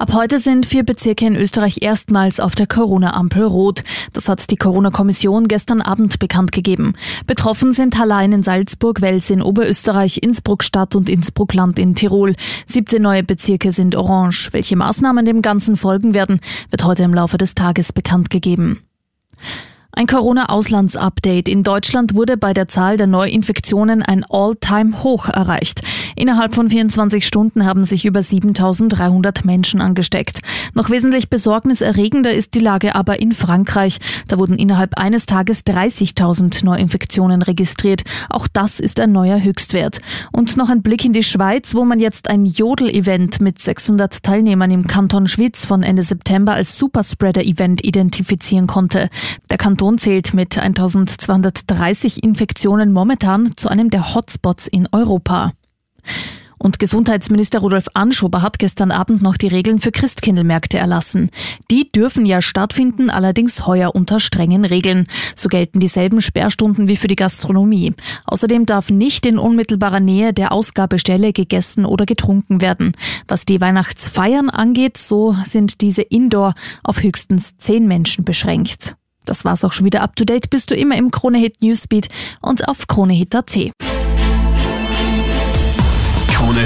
Ab heute sind vier Bezirke in Österreich erstmals auf der Corona-Ampel rot. Das hat die Corona-Kommission gestern Abend bekannt gegeben. Betroffen sind Hallein in Salzburg, Wels in Oberösterreich, Innsbruck-Stadt und Innsbruck-Land in Tirol. 17 neue Bezirke sind orange. Welche Maßnahmen dem Ganzen folgen werden, wird heute im Laufe des Tages bekannt gegeben. Ein Corona-Auslands-Update. In Deutschland wurde bei der Zahl der Neuinfektionen ein All-Time-Hoch erreicht. Innerhalb von 24 Stunden haben sich über 7300 Menschen angesteckt. Noch wesentlich besorgniserregender ist die Lage aber in Frankreich. Da wurden innerhalb eines Tages 30.000 Neuinfektionen registriert. Auch das ist ein neuer Höchstwert. Und noch ein Blick in die Schweiz, wo man jetzt ein Jodel-Event mit 600 Teilnehmern im Kanton Schwyz von Ende September als Superspreader-Event identifizieren konnte. Der Kanton zählt mit 1230 Infektionen momentan zu einem der Hotspots in Europa. Und Gesundheitsminister Rudolf Anschober hat gestern Abend noch die Regeln für Christkindlmärkte erlassen. Die dürfen ja stattfinden, allerdings heuer unter strengen Regeln. So gelten dieselben Sperrstunden wie für die Gastronomie. Außerdem darf nicht in unmittelbarer Nähe der Ausgabestelle gegessen oder getrunken werden. Was die Weihnachtsfeiern angeht, so sind diese indoor auf höchstens zehn Menschen beschränkt. Das war's auch schon wieder up to date. Bist du immer im Kronehit Newsbeat und auf Kronehit.at.